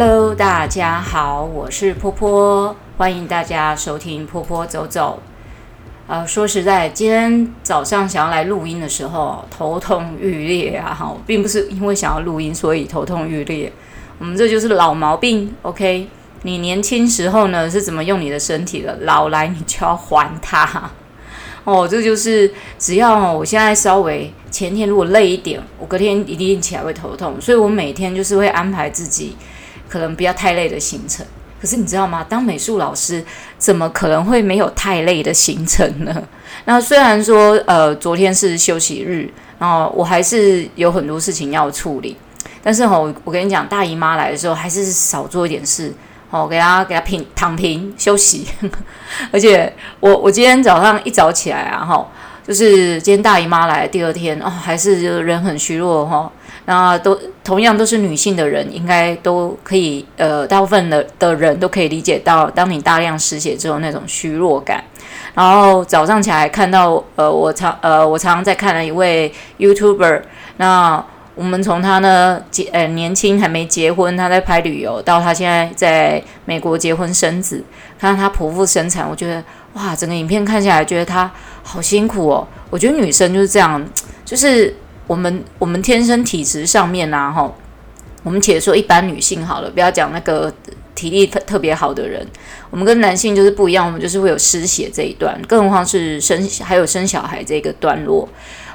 Hello，大家好，我是波波，欢迎大家收听波波走走。呃，说实在，今天早上想要来录音的时候，头痛欲裂啊！哈，并不是因为想要录音所以头痛欲裂，我们这就是老毛病。OK，你年轻时候呢是怎么用你的身体的，老来你就要还它。哦，这就是只要我现在稍微前天如果累一点，我隔天一定起来会头痛，所以我每天就是会安排自己。可能不要太累的行程，可是你知道吗？当美术老师怎么可能会没有太累的行程呢？那虽然说，呃，昨天是休息日，然后我还是有很多事情要处理，但是吼，我跟你讲，大姨妈来的时候还是少做一点事，哦，给她给她平躺平休息。而且我我今天早上一早起来啊，哈，就是今天大姨妈来第二天哦，还是就人很虚弱哈。那都同样都是女性的人，应该都可以，呃，大部分的的人都可以理解到，当你大量失血之后那种虚弱感。然后早上起来看到，呃，我常，呃，我常常在看了一位 YouTuber，那我们从他呢结，呃，年轻还没结婚，他在拍旅游，到他现在在美国结婚生子，看到他剖腹生产，我觉得哇，整个影片看下来，觉得他好辛苦哦。我觉得女生就是这样，就是。我们我们天生体质上面啊，哈，我们且说一般女性好了，不要讲那个体力特特别好的人，我们跟男性就是不一样，我们就是会有失血这一段，更何况是生还有生小孩这个段落，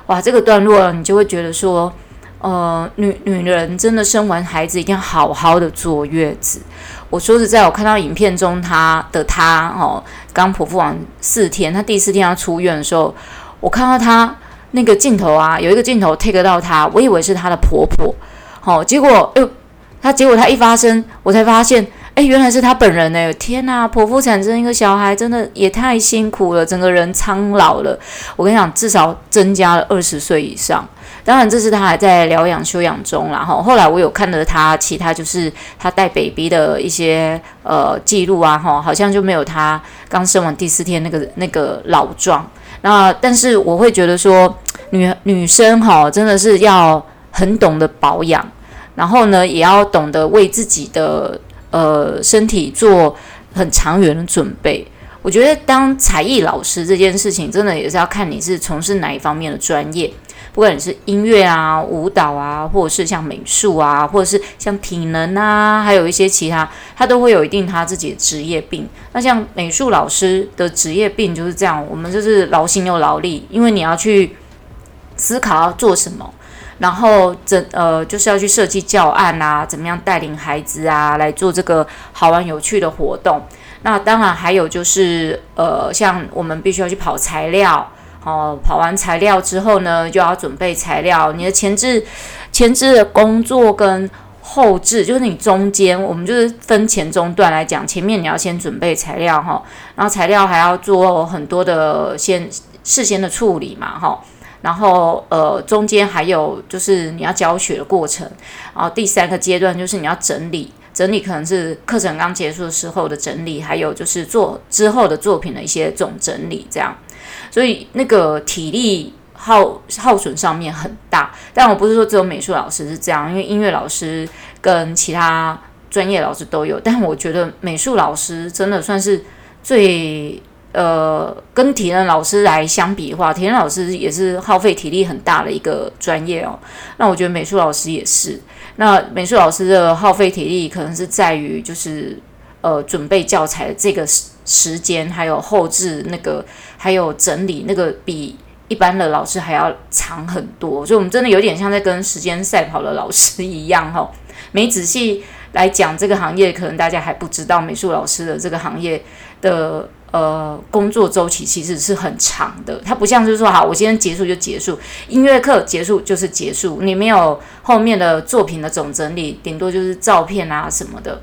哇，这个段落你就会觉得说，呃，女女人真的生完孩子一定要好好的坐月子。我说实在，我看到影片中她的她哦，刚剖腹完四天，她第四天要出院的时候，我看到她。那个镜头啊，有一个镜头 take 到她，我以为是她的婆婆，好、结果，哎，她结果她一发声，我才发现，哎，原来是她本人呢！天哪，剖腹产生一个小孩，真的也太辛苦了，整个人苍老了。我跟你讲，至少增加了二十岁以上。当然，这是她还在疗养休养中，然后后来我有看到她其他就是她带 baby 的一些呃记录啊，哈，好像就没有她刚生完第四天那个那个老壮。那但是我会觉得说，女女生哈，真的是要很懂得保养，然后呢，也要懂得为自己的呃身体做很长远的准备。我觉得当才艺老师这件事情，真的也是要看你是从事哪一方面的专业。不管你是音乐啊、舞蹈啊，或者是像美术啊，或者是像体能啊，还有一些其他，他都会有一定他自己的职业病。那像美术老师的职业病就是这样，我们就是劳心又劳力，因为你要去思考要做什么，然后这呃就是要去设计教案啊，怎么样带领孩子啊来做这个好玩有趣的活动。那当然还有就是呃，像我们必须要去跑材料。哦，跑完材料之后呢，就要准备材料。你的前置、前置的工作跟后置，就是你中间，我们就是分前中段来讲。前面你要先准备材料哈，然后材料还要做很多的先事先的处理嘛哈。然后呃，中间还有就是你要教学的过程。然后第三个阶段就是你要整理，整理可能是课程刚结束的时候的整理，还有就是做之后的作品的一些总整理这样。所以那个体力耗耗损上面很大，但我不是说只有美术老师是这样，因为音乐老师跟其他专业老师都有。但我觉得美术老师真的算是最呃，跟体能老师来相比的话，体能老师也是耗费体力很大的一个专业哦。那我觉得美术老师也是。那美术老师的耗费体力可能是在于就是呃准备教材的这个时时间还有后置那个，还有整理那个，比一般的老师还要长很多，所以我们真的有点像在跟时间赛跑的老师一样哈。没仔细来讲这个行业，可能大家还不知道美术老师的这个行业的呃工作周期其实是很长的。它不像是说，好，我今天结束就结束，音乐课结束就是结束，你没有后面的作品的总整理，顶多就是照片啊什么的。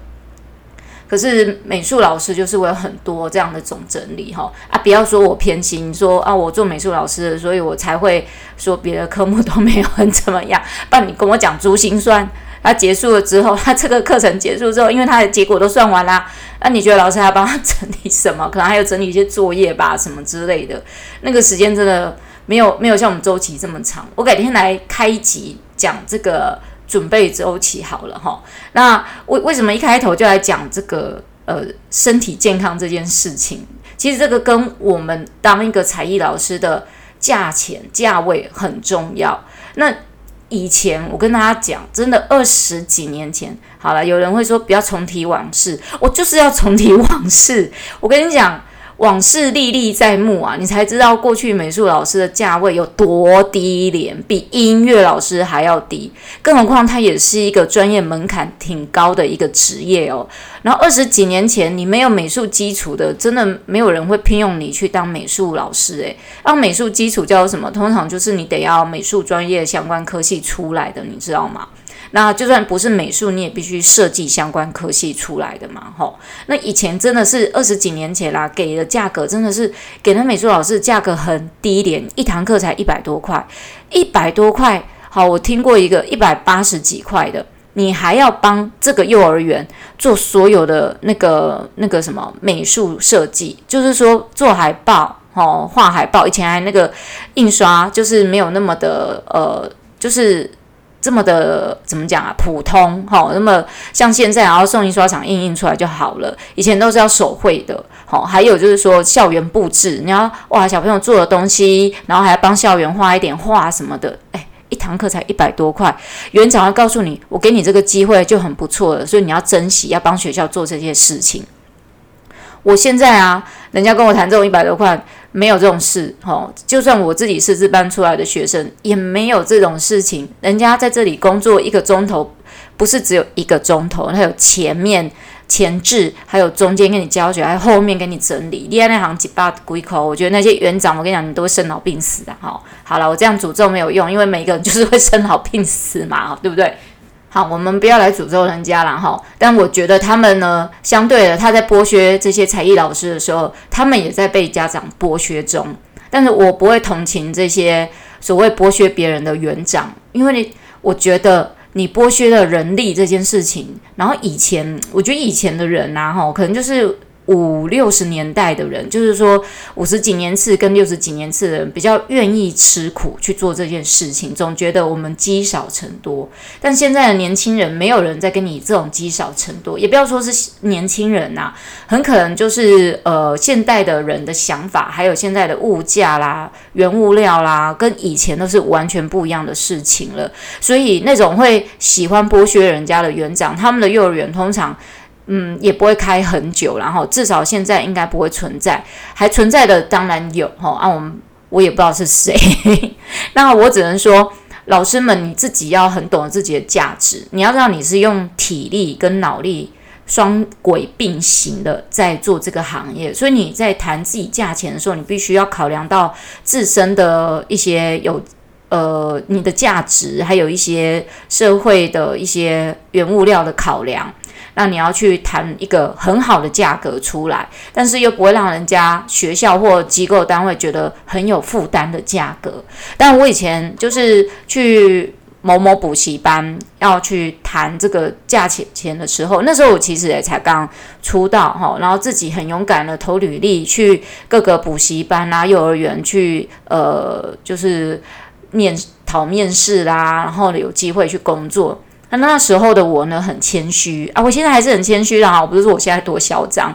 可是美术老师就是我有很多这样的总整理哈啊，不要说我偏心，说啊我做美术老师的，所以我才会说别的科目都没有很怎么样。但你跟我讲珠心算，他结束了之后，他这个课程结束之后，因为他的结果都算完啦，那你觉得老师还要帮他整理什么？可能还有整理一些作业吧，什么之类的。那个时间真的没有没有像我们周期这么长。我改天来开一集讲这个。准备周期好了哈。那为为什么一开头就来讲这个呃身体健康这件事情？其实这个跟我们当一个才艺老师的价钱价位很重要。那以前我跟大家讲，真的二十几年前，好了，有人会说不要重提往事，我就是要重提往事。我跟你讲。往事历历在目啊，你才知道过去美术老师的价位有多低廉，比音乐老师还要低。更何况他也是一个专业门槛挺高的一个职业哦。然后二十几年前，你没有美术基础的，真的没有人会聘用你去当美术老师诶。当美术基础叫什么？通常就是你得要美术专业相关科系出来的，你知道吗？那就算不是美术，你也必须设计相关科系出来的嘛，吼。那以前真的是二十几年前啦，给的价格真的是给的美术老师价格很低廉，一堂课才一百多块，一百多块。好，我听过一个一百八十几块的，你还要帮这个幼儿园做所有的那个那个什么美术设计，就是说做海报，吼，画海报。以前还那个印刷，就是没有那么的呃，就是。这么的怎么讲啊？普通哈，那么像现在，然后送印刷厂印印出来就好了。以前都是要手绘的，好，还有就是说校园布置，你要哇小朋友做的东西，然后还要帮校园画一点画什么的，哎，一堂课才一百多块，园长要告诉你，我给你这个机会就很不错了，所以你要珍惜，要帮学校做这些事情。我现在啊，人家跟我谈这种一百多块。没有这种事，哦！就算我自己是自班出来的学生，也没有这种事情。人家在这里工作一个钟头，不是只有一个钟头，还有前面前置，还有中间给你教学，还有后面给你整理。厉害那行几把鬼口，我觉得那些园长，我跟你讲，你都会生老病死的，哈！好了，我这样诅咒没有用，因为每一个人就是会生老病死嘛，对不对？好，我们不要来诅咒人家了哈。但我觉得他们呢，相对的，他在剥削这些才艺老师的时候，他们也在被家长剥削中。但是我不会同情这些所谓剥削别人的园长，因为你我觉得你剥削了人力这件事情。然后以前，我觉得以前的人呐，哈，可能就是。五六十年代的人，就是说五十几年次跟六十几年次的人，比较愿意吃苦去做这件事情，总觉得我们积少成多。但现在的年轻人，没有人在跟你这种积少成多，也不要说是年轻人呐，很可能就是呃现代的人的想法，还有现在的物价啦、原物料啦，跟以前都是完全不一样的事情了。所以那种会喜欢剥削人家的园长，他们的幼儿园通常。嗯，也不会开很久，然后至少现在应该不会存在，还存在的当然有哈啊，我们我也不知道是谁，那我只能说，老师们你自己要很懂得自己的价值，你要知道你是用体力跟脑力双轨并行的在做这个行业，所以你在谈自己价钱的时候，你必须要考量到自身的一些有呃你的价值，还有一些社会的一些原物料的考量。那你要去谈一个很好的价格出来，但是又不会让人家学校或机构单位觉得很有负担的价格。但我以前就是去某某补习班要去谈这个价钱钱的时候，那时候我其实也才刚出道哈，然后自己很勇敢的投履历去各个补习班啊、幼儿园去呃，就是面讨面试啦，然后有机会去工作。那那时候的我呢，很谦虚啊，我现在还是很谦虚的啊，我不是说我现在多嚣张。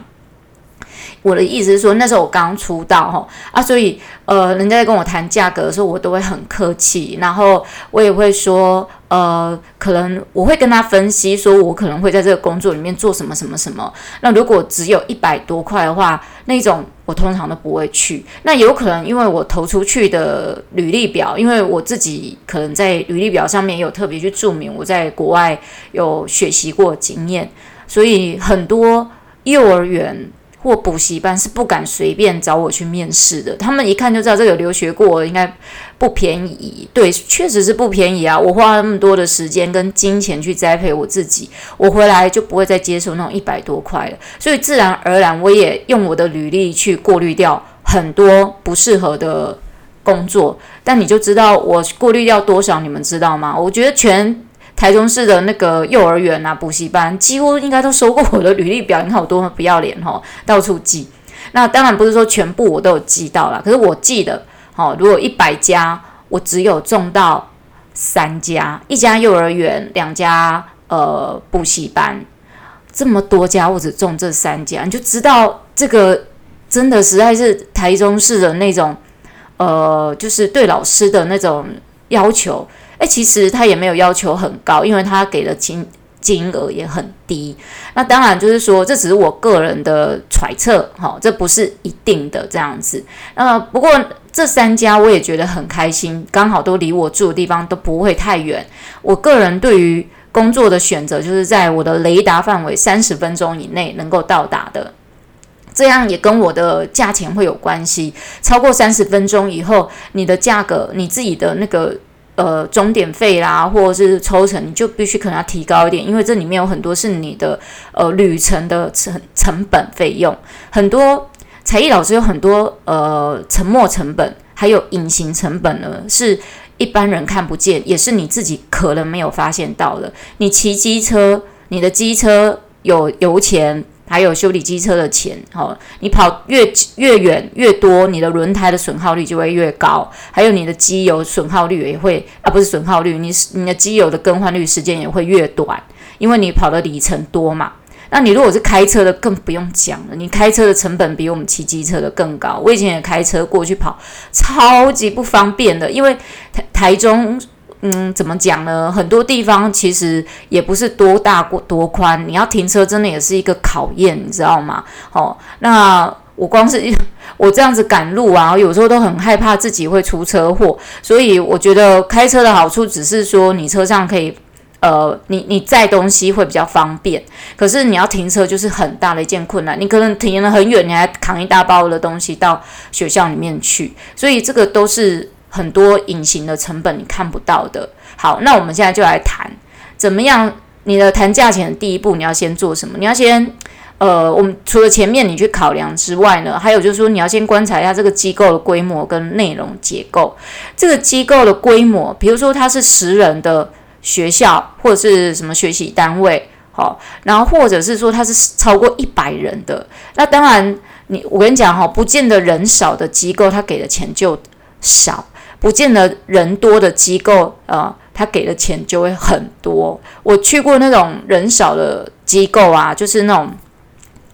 我的意思是说，那时候我刚出道哈啊，所以呃，人家在跟我谈价格的时候，我都会很客气，然后我也会说，呃，可能我会跟他分析，说我可能会在这个工作里面做什么什么什么。那如果只有一百多块的话，那种我通常都不会去。那有可能因为我投出去的履历表，因为我自己可能在履历表上面有特别去注明我在国外有学习过经验，所以很多幼儿园。或补习班是不敢随便找我去面试的，他们一看就知道这个有留学过，应该不便宜。对，确实是不便宜啊！我花了那么多的时间跟金钱去栽培我自己，我回来就不会再接受那种一百多块了。所以自然而然，我也用我的履历去过滤掉很多不适合的工作。但你就知道我过滤掉多少？你们知道吗？我觉得全。台中市的那个幼儿园啊，补习班几乎应该都收过我的履历表，你看我多么不要脸哈，到处寄。那当然不是说全部我都有寄到啦，可是我寄的，好，如果一百家，我只有中到三家，一家幼儿园，两家呃补习班，这么多家，我只中这三家，你就知道这个真的实在是台中市的那种呃，就是对老师的那种要求。诶，其实他也没有要求很高，因为他给的金金额也很低。那当然就是说，这只是我个人的揣测，哈，这不是一定的这样子。那不过这三家我也觉得很开心，刚好都离我住的地方都不会太远。我个人对于工作的选择，就是在我的雷达范围三十分钟以内能够到达的，这样也跟我的价钱会有关系。超过三十分钟以后，你的价格，你自己的那个。呃，终点费啦，或者是抽成，你就必须可能要提高一点，因为这里面有很多是你的呃旅程的成成本费用，很多才艺老师有很多呃沉没成本，还有隐形成本呢，是一般人看不见，也是你自己可能没有发现到的。你骑机车，你的机车有油钱。还有修理机车的钱，哦，你跑越越远越多，你的轮胎的损耗率就会越高，还有你的机油损耗率也会啊，不是损耗率，你你的机油的更换率时间也会越短，因为你跑的里程多嘛。那你如果是开车的，更不用讲了，你开车的成本比我们骑机车的更高。我以前也开车过去跑，超级不方便的，因为台台中。嗯，怎么讲呢？很多地方其实也不是多大过多宽，你要停车真的也是一个考验，你知道吗？哦，那我光是我这样子赶路啊，有时候都很害怕自己会出车祸，所以我觉得开车的好处只是说你车上可以，呃，你你载东西会比较方便，可是你要停车就是很大的一件困难，你可能停了很远，你还扛一大包的东西到学校里面去，所以这个都是。很多隐形的成本你看不到的。好，那我们现在就来谈怎么样。你的谈价钱的第一步，你要先做什么？你要先，呃，我们除了前面你去考量之外呢，还有就是说，你要先观察一下这个机构的规模跟内容结构。这个机构的规模，比如说它是十人的学校，或者是什么学习单位，好，然后或者是说它是超过一百人的。那当然你，我跟你讲哈，不见得人少的机构，它给的钱就少。不见得人多的机构，呃，他给的钱就会很多。我去过那种人少的机构啊，就是那种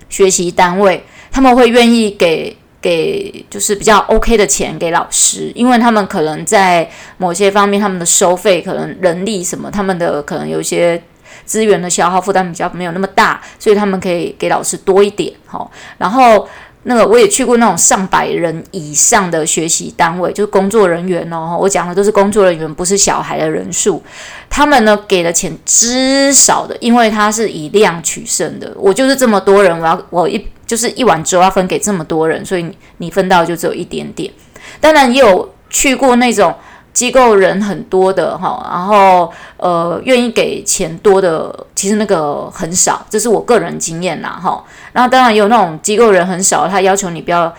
学习单位，他们会愿意给给就是比较 OK 的钱给老师，因为他们可能在某些方面，他们的收费可能人力什么，他们的可能有一些资源的消耗负担比较没有那么大，所以他们可以给老师多一点，好，然后。那个我也去过那种上百人以上的学习单位，就是工作人员哦，我讲的都是工作人员，不是小孩的人数。他们呢给的钱之少的，因为他是以量取胜的。我就是这么多人，我要我一就是一碗粥要分给这么多人，所以你分到就只有一点点。当然也有去过那种。机构人很多的哈，然后呃，愿意给钱多的，其实那个很少，这是我个人经验啦哈。然后当然也有那种机构人很少，他要求你不要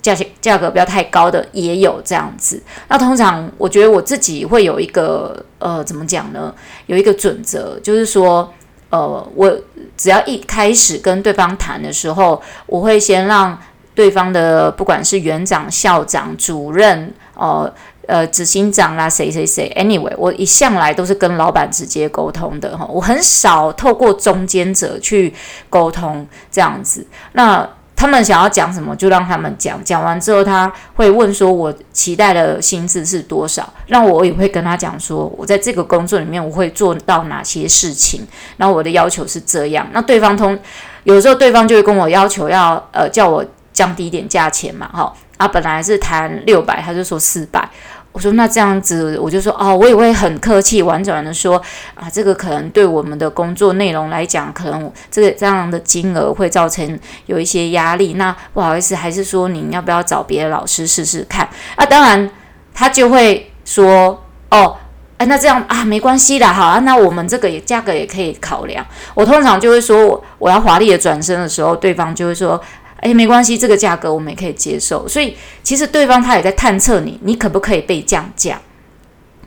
价钱价格不要太高的，也有这样子。那通常我觉得我自己会有一个呃，怎么讲呢？有一个准则，就是说呃，我只要一开始跟对方谈的时候，我会先让对方的不管是园长、校长、主任哦。呃呃，执行长啦，谁谁谁，anyway，我一向来都是跟老板直接沟通的哈，我很少透过中间者去沟通这样子。那他们想要讲什么，就让他们讲，讲完之后他会问说，我期待的薪资是多少？那我也会跟他讲说，我在这个工作里面我会做到哪些事情，然后我的要求是这样。那对方通，有时候对方就会跟我要求要呃叫我降低一点价钱嘛，哈啊，本来是谈六百，他就说四百。我说那这样子，我就说哦，我也会很客气婉转的说啊，这个可能对我们的工作内容来讲，可能这个这样的金额会造成有一些压力。那不好意思，还是说你要不要找别的老师试试看？啊，当然他就会说哦，哎，那这样啊，没关系的，好啊，那我们这个也价格也可以考量。我通常就会说我要华丽的转身的时候，对方就会说。诶，没关系，这个价格我们也可以接受。所以其实对方他也在探测你，你可不可以被降价？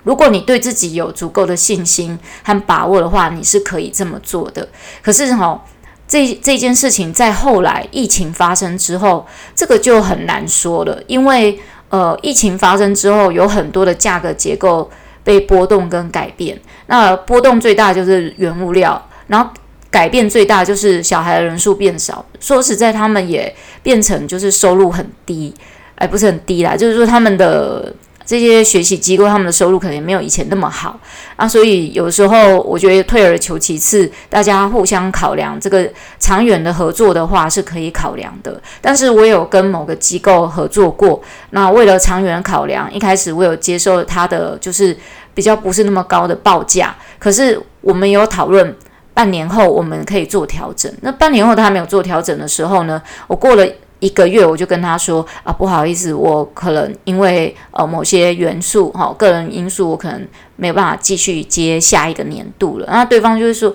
如果你对自己有足够的信心和把握的话，你是可以这么做的。可是哈、哦，这这件事情在后来疫情发生之后，这个就很难说了，因为呃，疫情发生之后，有很多的价格结构被波动跟改变。那波动最大就是原物料，然后改变最大就是小孩的人数变少。说实在，他们也变成就是收入很低，哎，不是很低啦，就是说他们的。这些学习机构他们的收入可能也没有以前那么好啊，所以有时候我觉得退而求其次，大家互相考量这个长远的合作的话是可以考量的。但是我有跟某个机构合作过，那为了长远考量，一开始我有接受他的就是比较不是那么高的报价，可是我们有讨论半年后我们可以做调整。那半年后他还没有做调整的时候呢，我过了。一个月我就跟他说啊，不好意思，我可能因为呃某些元素哈、个人因素，我可能没有办法继续接下一个年度了。那对方就是说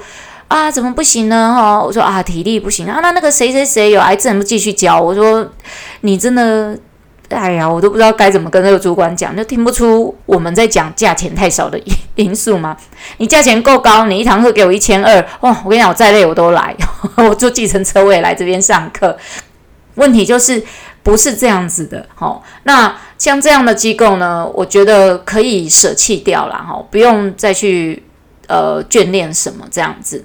啊，怎么不行呢？哈、我说啊，体力不行啊。那那个谁谁谁有癌症不继续教？我说你真的，哎呀，我都不知道该怎么跟那个主管讲，就听不出我们在讲价钱太少的因 因素吗？你价钱够高，你一堂课给我一千二，哇，我跟你讲，我再累我都来，我坐计程车我也来这边上课。问题就是不是这样子的，好，那像这样的机构呢，我觉得可以舍弃掉了，哈，不用再去呃眷恋什么这样子。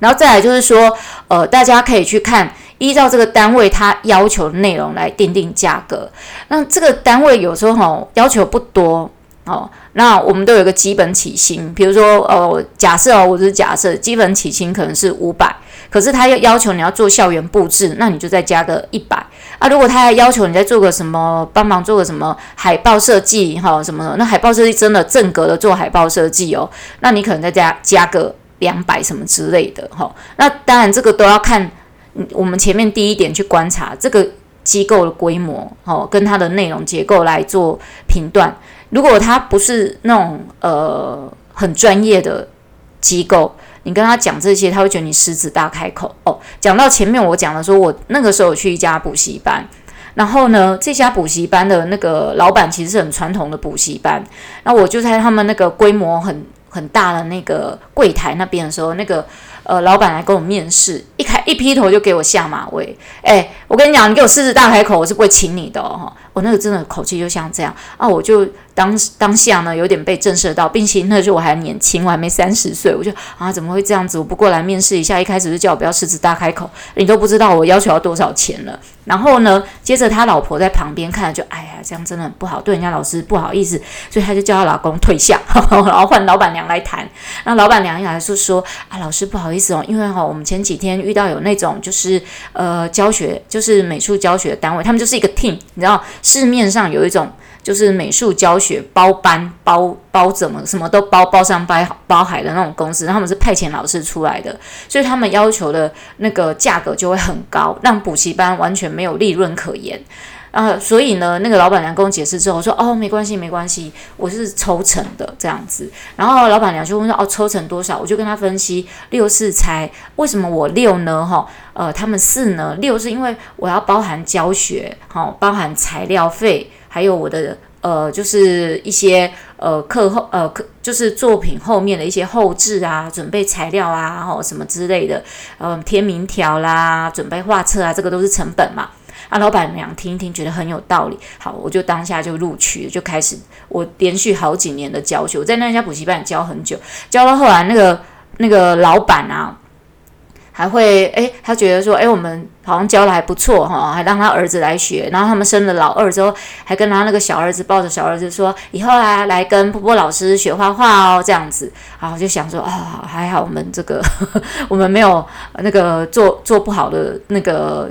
然后再来就是说，呃，大家可以去看，依照这个单位他要求的内容来定定价格。那这个单位有时候哈要求不多，哦，那我们都有个基本起薪，比如说，呃，假设哦，我只是假设，基本起薪可能是五百。可是他要要求你要做校园布置，那你就再加个一百啊。如果他还要求你再做个什么，帮忙做个什么海报设计哈，什么的，那海报设计真的正格的做海报设计哦，那你可能再加加个两百什么之类的哈。那当然这个都要看我们前面第一点去观察这个机构的规模哦，跟它的内容结构来做评断。如果它不是那种呃很专业的机构。你跟他讲这些，他会觉得你狮子大开口哦。讲到前面我讲的说，我那个时候去一家补习班，然后呢，这家补习班的那个老板其实是很传统的补习班，那我就在他们那个规模很很大的那个柜台那边的时候，那个。呃，老板来跟我面试，一开一劈头就给我下马威。哎，我跟你讲，你给我狮子大开口，我是不会请你的哦。我那个真的口气就像这样啊，我就当当下呢有点被震慑到，并且那时候我还年轻，我还没三十岁，我就啊怎么会这样子？我不过来面试一下，一开始就叫我不要狮子大开口，你都不知道我要求要多少钱了。然后呢，接着他老婆在旁边看了就，哎呀，这样真的很不好，对人家老师不好意思，所以他就叫他老公退下，然后换老板娘来谈。那老板娘一来就说啊，老师不好意思哦，因为哈，我们前几天遇到有那种就是呃教学，就是美术教学的单位，他们就是一个 team，你知道市面上有一种就是美术教学包班包包怎么什么都包包山包包海的那种公司，他们是派遣老师出来的，所以他们要求的那个价格就会很高，让补习班完全没有利润可言。啊、呃，所以呢，那个老板娘跟我解释之后说，哦，没关系，没关系，我是抽成的这样子。然后老板娘就问说，哦，抽成多少？我就跟他分析六四才，为什么我六呢？哈，呃，他们四呢？六是因为我要包含教学，哈、哦，包含材料费，还有我的呃，就是一些呃课后呃课，就是作品后面的一些后置啊，准备材料啊，然后什么之类的，呃，贴名条啦，准备画册啊，这个都是成本嘛。啊，老板娘听一听，觉得很有道理。好，我就当下就录取，就开始我连续好几年的教学，我在那家补习班教很久，教到后来那个那个老板啊，还会诶，他觉得说，诶，我们好像教的还不错哈，还让他儿子来学，然后他们生了老二之后，还跟他那个小儿子抱着小儿子说，以后啊来跟波波老师学画画哦，这样子。啊，我就想说啊、哦，还好我们这个呵呵 我们没有那个做做不好的那个。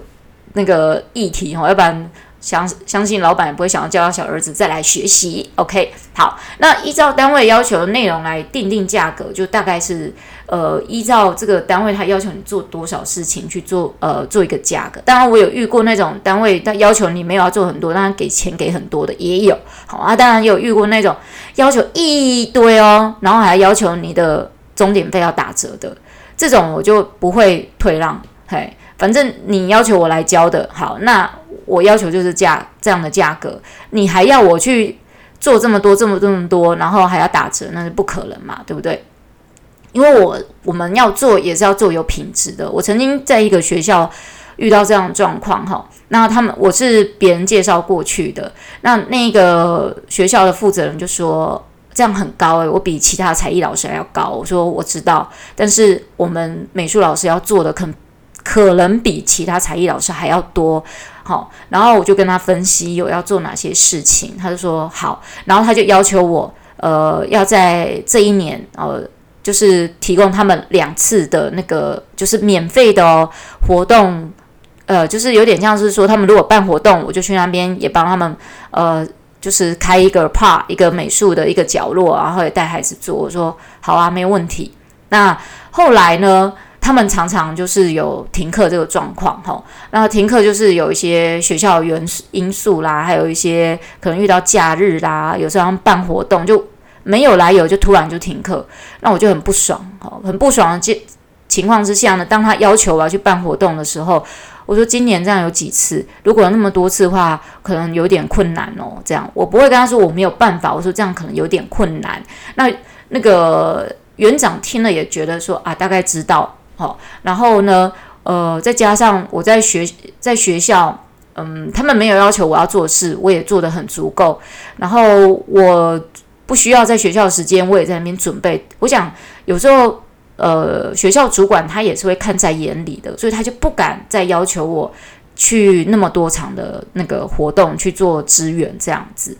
那个议题哈，要不然相相信老板也不会想要叫他小儿子再来学习。OK，好，那依照单位要求的内容来定定价格，就大概是呃依照这个单位他要求你做多少事情去做呃做一个价格。当然我有遇过那种单位他要求你没有要做很多，当然给钱给很多的也有。好啊，当然有遇过那种要求一堆哦，然后还要求你的钟点费要打折的，这种我就不会退让，嘿。反正你要求我来交的好，那我要求就是价这样的价格，你还要我去做这么多、这么这么多，然后还要打折，那是不可能嘛，对不对？因为我我们要做也是要做有品质的。我曾经在一个学校遇到这样的状况哈，那他们我是别人介绍过去的，那那个学校的负责人就说。这样很高诶、我比其他才艺老师还要高。我说我知道，但是我们美术老师要做的可可能比其他才艺老师还要多。好，然后我就跟他分析有要做哪些事情，他就说好，然后他就要求我，呃，要在这一年，呃，就是提供他们两次的那个就是免费的活动，呃，就是有点像是说他们如果办活动，我就去那边也帮他们，呃。就是开一个 part 一个美术的一个角落，然后也带孩子做。我说好啊，没问题。那后来呢，他们常常就是有停课这个状况，哈。那停课就是有一些学校原因素啦，还有一些可能遇到假日啦，有时候他们办活动就没有来由，就突然就停课。那我就很不爽，哈，很不爽的情况之下呢，当他要求我要去办活动的时候。我说今年这样有几次？如果那么多次的话，可能有点困难哦。这样我不会跟他说我没有办法。我说这样可能有点困难。那那个园长听了也觉得说啊，大概知道。好，然后呢，呃，再加上我在学在学校，嗯，他们没有要求我要做事，我也做得很足够。然后我不需要在学校的时间，我也在那边准备。我想有时候。呃，学校主管他也是会看在眼里的，所以他就不敢再要求我去那么多场的那个活动去做支援这样子。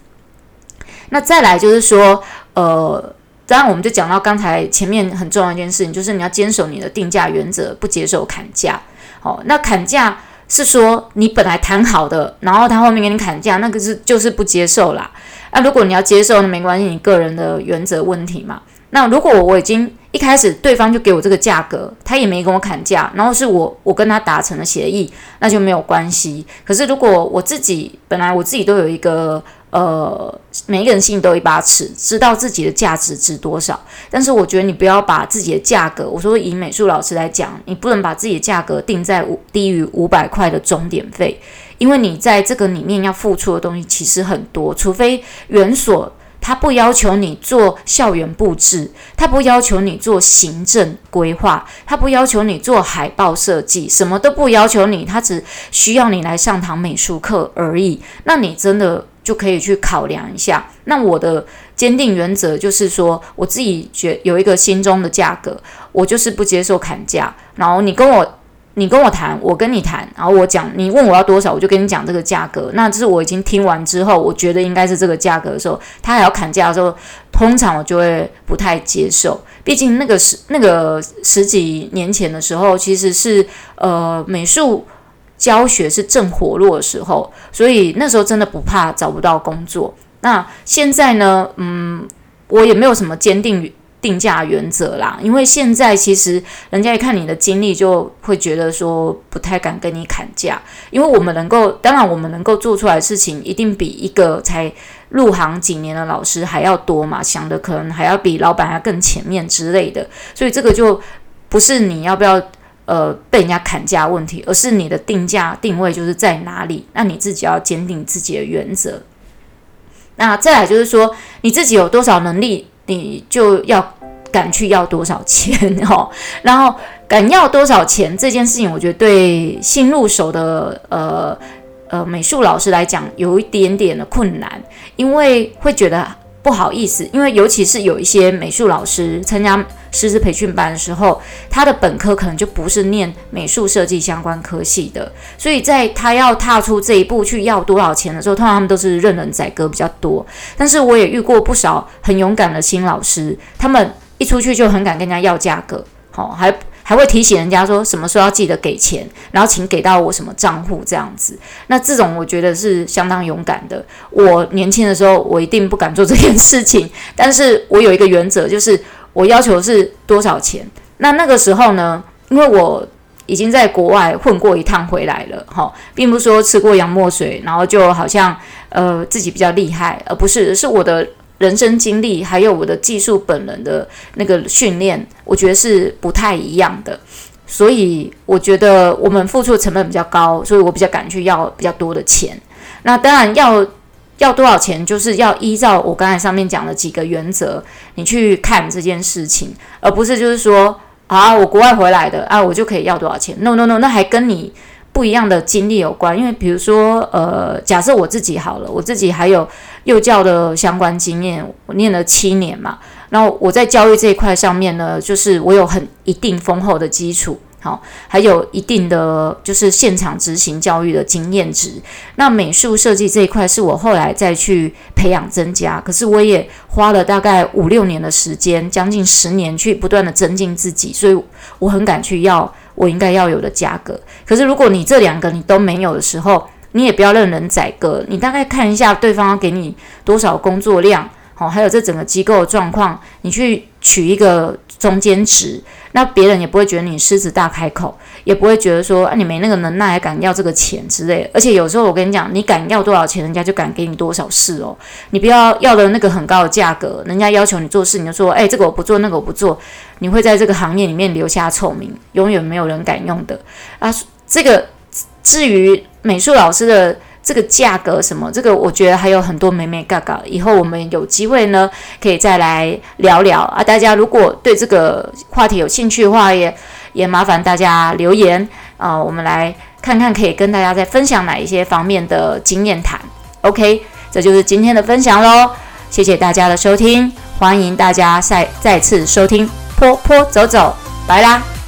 那再来就是说，呃，当然我们就讲到刚才前面很重要一件事情，就是你要坚守你的定价原则，不接受砍价。好、哦，那砍价是说你本来谈好的，然后他后面给你砍价，那个是就是不接受啦。那、如果你要接受，那没关系，你个人的原则问题嘛。那如果我已经一开始对方就给我这个价格，他也没跟我砍价，然后是我我跟他达成了协议，那就没有关系。可是如果我自己本来我自己都有一个呃，每一个人心里都有一把尺，知道自己的价值值多少，但是我觉得你不要把自己的价格，我说以美术老师来讲，你不能把自己的价格定在五低于五百块的终点费，因为你在这个里面要付出的东西其实很多，除非园所。他不要求你做校园布置，他不要求你做行政规划，他不要求你做海报设计，什么都不要求你，他只需要你来上堂美术课而已。那你真的就可以去考量一下。那我的坚定原则就是说，我自己觉有一个心中的价格，我就是不接受砍价。然后你跟我。你跟我谈，我跟你谈，然后我讲，你问我要多少，我就跟你讲这个价格。那这是我已经听完之后，我觉得应该是这个价格的时候，他还要砍价的时候，通常我就会不太接受。毕竟那个十那个十几年前的时候，其实是呃美术教学是正活络的时候，所以那时候真的不怕找不到工作。那现在呢，嗯，我也没有什么坚定定价原则啦，因为现在其实人家一看你的经历，就会觉得说不太敢跟你砍价，因为我们能够，当然我们能够做出来的事情，一定比一个才入行几年的老师还要多嘛，想的可能还要比老板还要更前面之类的，所以这个就不是你要不要呃被人家砍价问题，而是你的定价定位就是在哪里，那你自己要坚定自己的原则。那再来就是说你自己有多少能力。你就要敢去要多少钱 哦，然后敢要多少钱这件事情，我觉得对新入手的呃呃美术老师来讲有一点点的困难，因为会觉得不好意思，因为尤其是有一些美术老师参加师资培训班的时候，他的本科可能就不是念美术设计相关科系的，所以在他要踏出这一步去要多少钱的时候，通常他们都是任人宰割比较多。但是我也遇过不少很勇敢的新老师，他们一出去就很敢跟人家要价格，好，还还会提醒人家说什么时候要记得给钱，然后请给到我什么账户这样子。那这种我觉得是相当勇敢的。我年轻的时候我一定不敢做这件事情，但是我有一个原则就是。我要求是多少钱？那那个时候呢？因为我已经在国外混过一趟回来了，哈，并不是说吃过洋墨水，然后就好像呃自己比较厉害，而不是是我的人生经历，还有我的技术本人的那个训练，我觉得是不太一样的。所以我觉得我们付出的成本比较高，所以我比较敢去要比较多的钱。那当然要。要多少钱，就是要依照我刚才上面讲的几个原则，你去看这件事情，而不是就是说啊，我国外回来的啊，我就可以要多少钱？No No No，那还跟你不一样的经历有关。因为比如说，呃，假设我自己好了，我自己还有幼教的相关经验，我念了七年嘛。然后我在教育这一块上面呢，就是我有很一定丰厚的基础，好，还有一定的就是现场执行教育的经验值。那美术设计这一块是我后来再去培养增加，可是我也花了大概五六年的时间，将近十年去不断的增进自己，所以我很敢去要我应该要有的价格。可是如果你这两个你都没有的时候，你也不要任人宰割，你大概看一下对方给你多少工作量。哦，还有这整个机构的状况，你去取一个中间值，那别人也不会觉得你狮子大开口，也不会觉得说啊你没那个能耐还敢要这个钱之类。而且有时候我跟你讲，你敢要多少钱，人家就敢给你多少事哦。你不要要的那个很高的价格，人家要求你做事，你就说哎这个我不做，那个我不做，你会在这个行业里面留下臭名，永远没有人敢用的啊。这个至于美术老师的。这个价格什么？这个我觉得还有很多美眉角角，以后我们有机会呢，可以再来聊聊啊。大家如果对这个话题有兴趣的话，也也麻烦大家留言啊，我们来看看可以跟大家再分享哪一些方面的经验谈。OK，这就是今天的分享喽，谢谢大家的收听，欢迎大家再再次收听坡坡走走，拜啦。